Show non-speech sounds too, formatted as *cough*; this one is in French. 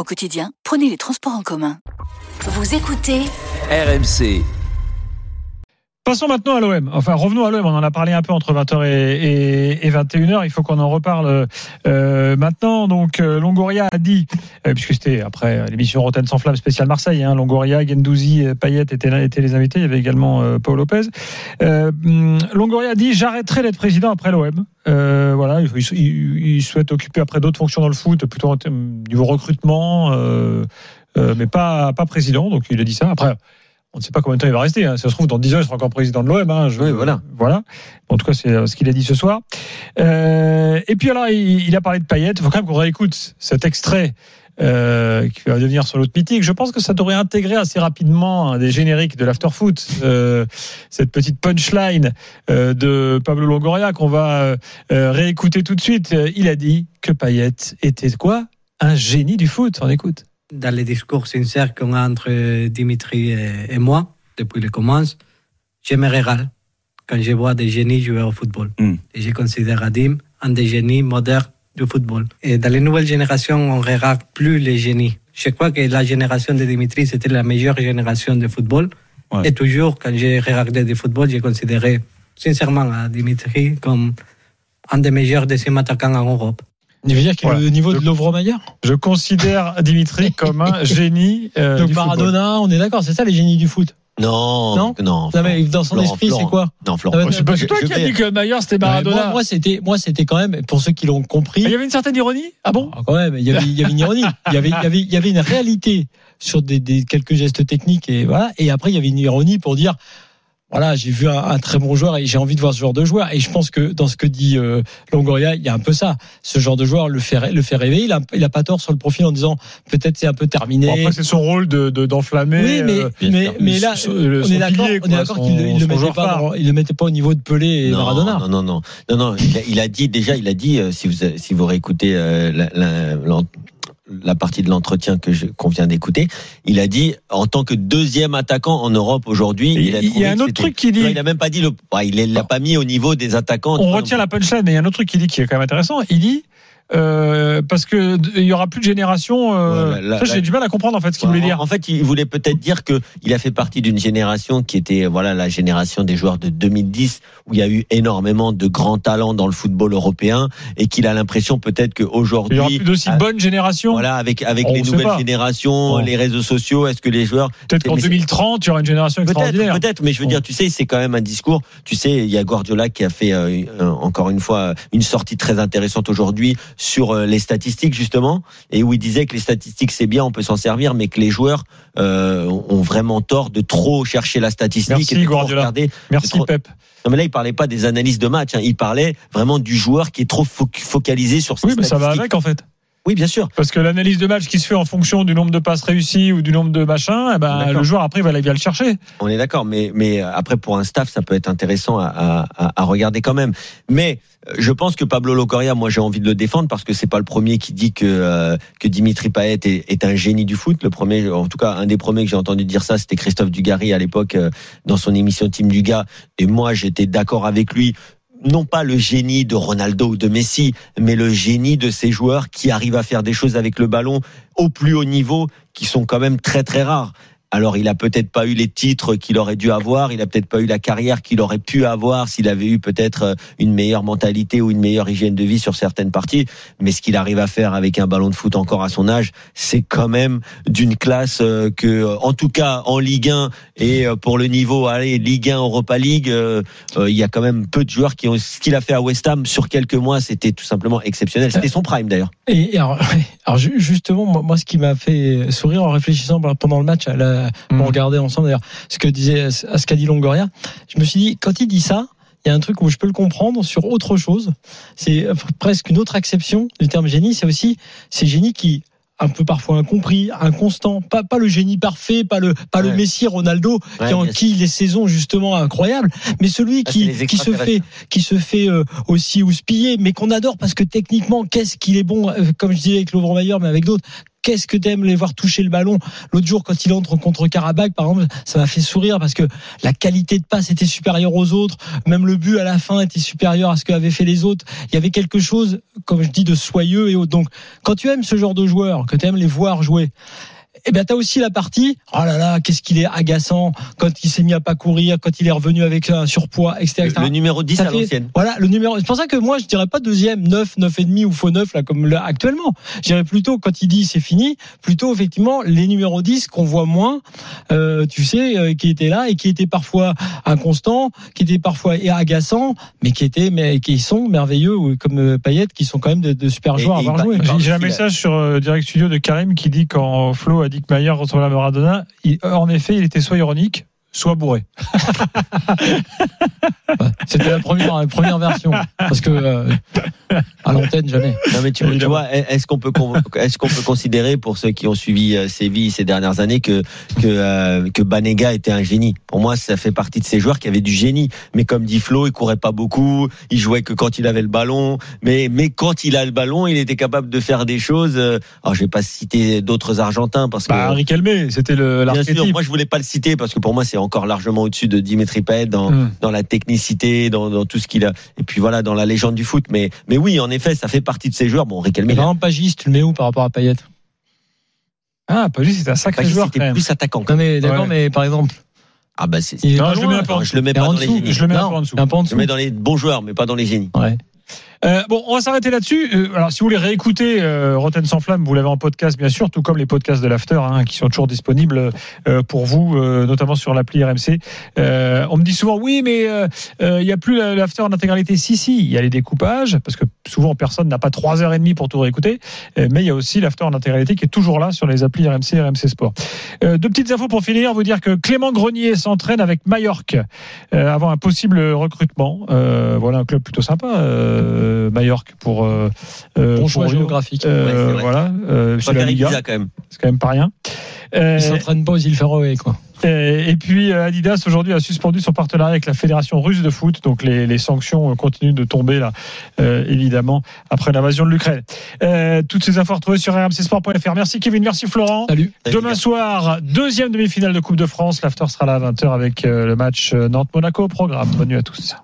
Au quotidien, prenez les transports en commun. Vous écoutez RMC. Passons maintenant à l'OM. Enfin, revenons à l'OM. On en a parlé un peu entre 20h et, 21h. Il faut qu'on en reparle euh, maintenant. Donc, euh, Longoria a dit, euh, puisque c'était après l'émission Rotten sans flamme spéciale Marseille, hein, Longoria, Gendouzi, Payet étaient, les invités. Il y avait également Paul Lopez. Hum, Longoria a dit j'arrêterai d'être président après l'OM. voilà, il, souhaite occuper après d'autres fonctions dans le foot, plutôt au niveau recrutement, mais pas président. Donc, il a dit ça. Après on ne sait pas combien de temps il va rester. Hein. Si ça se trouve, dans 10 ans, il sera encore président de l'OM. Hein. Oui, voilà. Voilà. En tout cas, c'est euh, ce qu'il a dit ce soir. Euh, et puis alors, il, a parlé de Payet. Il faut quand même qu'on réécoute cet extrait euh, qui va devenir sur l'autre mythique. Je pense que ça devrait intégrer assez rapidement des génériques de l'afterfoot. Euh, cette petite punchline euh, de Pablo Longoria qu'on va euh, réécouter tout de suite. Il a dit que Payet était quoi? Un génie du foot. On écoute dans les discours sincères qu'on a entre Dimitri et, moi, depuis le commence, je me régale quand je vois des génies jouer au football. Mm. Et je considère Adim un des génies modernes du football. Et dans les nouvelles générations, on ne regarde plus les génies. Je crois que la génération de Dimitri, c'était la meilleure génération de football. Et toujours, quand j'ai regardé du football, j'ai considéré sincèrement Dimitri comme un des meilleurs deuxièmes attaquants en Europe. Il veut dire qu'il est au niveau de Lovro Maillard Je considère Dimitri *laughs* comme un génie. Euh, Donc Maradona, on est d'accord, c'est ça les génies du foot non, non, non. mais dans son esprit, c'est quoi Non, Florent. Ah, c'est pas toi qui as dit que Maillard c'était Maradona. moi, c'était, moi, c'était quand même pour ceux qui l'ont compris. il y avait une certaine ironie. Ah bon ah, Quand même, il y avait, il y avait une ironie. Il y avait, il y avait, il y avait une réalité sur des, des quelques gestes techniques et voilà. Et après, il y avait une ironie pour dire voilà, j'ai vu un, très bon joueur et j'ai envie de voir ce genre de joueur. Et je pense que dans ce que dit euh, Longoria, il y a un peu ça. Ce genre de joueur le fait, le fait rêver. Il a, il a pas tort sur le profil en disant peut-être c'est un peu terminé. Bon, après, c'est son rôle de, d'enflammer. oui, mais, euh, mais, mais, là, on est d'accord, on est d'accord qu'il ne le mettait pas, il le mettait pas au niveau de Pelé et Maradona. Non, non, non, non, non. Il a, dit déjà, il a dit euh, si vous si vous réécoutez la, la, la partie de l'entretien que qu'on vient d'écouter, il a dit en tant que deuxième attaquant en Europe aujourd'hui, il, y a un autre truc qui dit, il a même pas dit le, il l'a pas mis au niveau des attaquants. On retient la punchline, mais il y a un autre truc qui dit qui est quand même intéressant. Il dit euh, parce que il y aura plus de génération. Euh, ça, j'ai du mal à comprendre en fait ce qu'il voulait dire. En fait, il voulait peut-être dire que il a fait partie d'une génération qui était voilà la génération des joueurs de 2010 où il y a eu énormément de grands talents dans le football européen et qu'il a l'impression peut-être qu'aujourd'hui il y aura plus d'aussi ah, bonne génération. Voilà, avec avec les nouvelles générations, les réseaux sociaux, est-ce que les joueurs peut-être qu'en 2030 il y aura une génération extraordinaire. Peut-être, mais je veux dire, tu sais, c'est quand même un discours. Tu sais, il y a Guardiola qui a fait euh, encore une fois une sortie très intéressante aujourd'hui sur euh, les statistiques justement et où il disait que les statistiques c'est bien, on peut s'en servir, mais que les joueurs euh, ont vraiment tort de trop chercher la statistique Merci, et de trop regarder. Merci Pep. Non mais là il parlait pas des analyses de match, hein. il parlait vraiment du joueur qui est trop focalisé sur ses oui, mais ça va avec en fait. Oui, bien sûr. Parce que l'analyse de match qui se fait en fonction du nombre de passes réussies ou du nombre de machins, eh ben, le joueur après va aller bien le chercher. On est d'accord, mais, mais après pour un staff, ça peut être intéressant à, à, à regarder quand même. Mais euh, je pense que Pablo Locoria, moi j'ai envie de le défendre parce que c'est pas le premier qui dit que euh, que Dimitri Payet est, est, un génie du foot. Le premier, en tout cas un des premiers que j'ai entendu dire ça, c'était Christophe Dugarry à l'époque euh, dans son émission Team Duga. Et moi j'étais d'accord avec lui non pas le génie de Ronaldo ou de Messi, mais le génie de ces joueurs qui arrivent à faire des choses avec le ballon au plus haut niveau, qui sont quand même très très rares. Alors, il a peut-être pas eu les titres qu'il aurait dû avoir, il a peut-être pas eu la carrière qu'il aurait pu avoir s'il avait eu peut-être euh, une meilleure mentalité ou une meilleure hygiène de vie sur certaines parties. Mais ce qu'il arrive à faire avec un ballon de foot encore à son âge, c'est quand même d'une classe euh, que, euh, en tout cas, en Ligue 1 et pour le niveau, allez, Ligue 1, Europa League, il y a quand même peu de joueurs qui ont ce qu'il a fait à West Ham sur quelques mois, c'était tout simplement exceptionnel. C'était son prime d'ailleurs. Et alors, *laughs* alors justement, moi, ce qui m'a fait sourire en réfléchissant pendant le match à la on mmh. regardait ensemble d'ailleurs ce que disait ce qu'a dit Longoria. Je me suis dit quand il dit ça, il y a un truc où je peux le comprendre sur autre chose. C'est presque une autre acception du terme génie. C'est aussi ces génies qui un peu parfois incompris, inconstant, pas pas le génie parfait, pas le pas le. Messi Ronaldo Ouais, qui en qui les saisons justement incroyables, mais celui Ah, qui qui se fait qui se fait euh, aussi houspiller, mais qu'on adore parce que techniquement, qu'est-ce qu'il est bon, euh, comme je disais avec Laurent Mayer, mais avec d'autres. Qu'est-ce que t'aimes les voir toucher le ballon? L'autre jour, quand il entre contre Karabakh, par exemple, ça m'a fait sourire parce que la qualité de passe était supérieure aux autres. Même le but à la fin était supérieur à ce qu'avaient fait les autres. Il y avait quelque chose, comme je dis, de soyeux et autres. Donc, quand tu aimes ce genre de joueurs, que tu les voir jouer, eh ben, t'as aussi la partie, oh là là, qu'est-ce qu'il est agaçant quand il s'est mis à pas courir, quand il est revenu avec un surpoids, etc. etc. Le, le numéro 10 Ça à fait- l'ancienne. Voilà, le numéro. C'est pour ça que moi, je dirais pas deuxième, neuf, neuf et demi ou faux neuf, là, comme là, actuellement. Je dirais plutôt, quand il dit c'est fini, plutôt, effectivement, les numéros 10 qu'on voit moins, euh, tu sais, euh, qui étaient là et qui étaient parfois inconstants, qui étaient parfois agaçants, mais qui étaient, mais qui sont merveilleux, comme euh, Payet, qui sont quand même de, de super Et- joueurs à et avoir joué. J'ai j'ai un message sur euh, Direct Studio de Karim qui dit quand Flo a dit que Maillard ressemblait à Maradona, il- en effet, il était soit ironique, soit bourré. *laughs* C'était la première, la première version. Parce que, euh, *laughs* à l'antenne, jamais. Non mais tu, vois, est-ce qu'on peut est-ce qu'on peut considérer pour ceux qui ont suivi euh, Séville ces dernières années que que euh, que Banega était un génie? Pour moi, ça fait partie de ces joueurs qui avaient du génie. Mais comme dit Flo, il courait pas beaucoup, il jouait que quand il avait le ballon. Mais mais quand il a le ballon, il était capable de faire des choses. euh, Alors je vais pas citer d'autres Argentins parce que Bah, Riquelme, c'était le Bien sûr, moi je voulais pas le citer parce que pour moi c'est encore largement au-dessus de Dimitri Payet dans, Hum. dans la technicité, dans, dans tout ce qu'il a, et puis voilà dans la légende du foot. Mais mais oui, en effet, ça fait partie de ces joueurs. Bon, Riquelme, Mais Pagis, tu le mets où par rapport à Payet? Ah, juste, c'était un sacré Pagis, joueur. c'était plus attaquant. Non, mais d'accord, Ouais. mais par exemple. Ah bah c'est. Non, je le mets un peu en Non, je le mets Et pas en dans les dessous, génies. Je le mets un peu en dessous. Je le mets dans les bons joueurs, mais pas dans les génies. Ouais. Euh, bon, on va s'arrêter là-dessus. Euh, alors, si vous voulez réécouter euh, Rotten sans flamme, vous l'avez en podcast, bien sûr, tout comme les podcasts de l'After, hein, qui sont toujours disponibles euh, pour vous, euh, notamment sur l'appli RMC. Euh, on me dit souvent, oui, mais il n'y a plus la- l'After en intégralité. Si, si, il y a les découpages, parce que souvent personne n'a pas trois heures et demie pour tout réécouter. Mais il y a aussi l'After en intégralité qui est toujours là sur les applis RMC et RMC Sport. Deux petites infos pour finir. Vous dire que Clément Grenier s'entraîne avec euh, avant un possible recrutement. Voilà un club plutôt sympa, euh, Mallorca pour. Euh, euh, Bon choix géographique. Euh, Ouais, voilà, euh, c'est la préfère Liga, Ibiza quand même. c'est quand même pas rien. Euh, Il s'entraîne pas aux îles Féroé, quoi. et, puis Adidas aujourd'hui a suspendu son partenariat avec la fédération russe de foot, donc les, les sanctions continuent de tomber là, euh, évidemment après l'invasion de l'Ukraine. Euh, toutes ces infos retrouvées sur rmcsport.fr. Merci Kevin, merci Florent. Salut. Demain soir, deuxième demi-finale de Coupe de France. L'after sera là à 20h avec euh, le match Nantes-Monaco au programme. Bonne nuit à tous.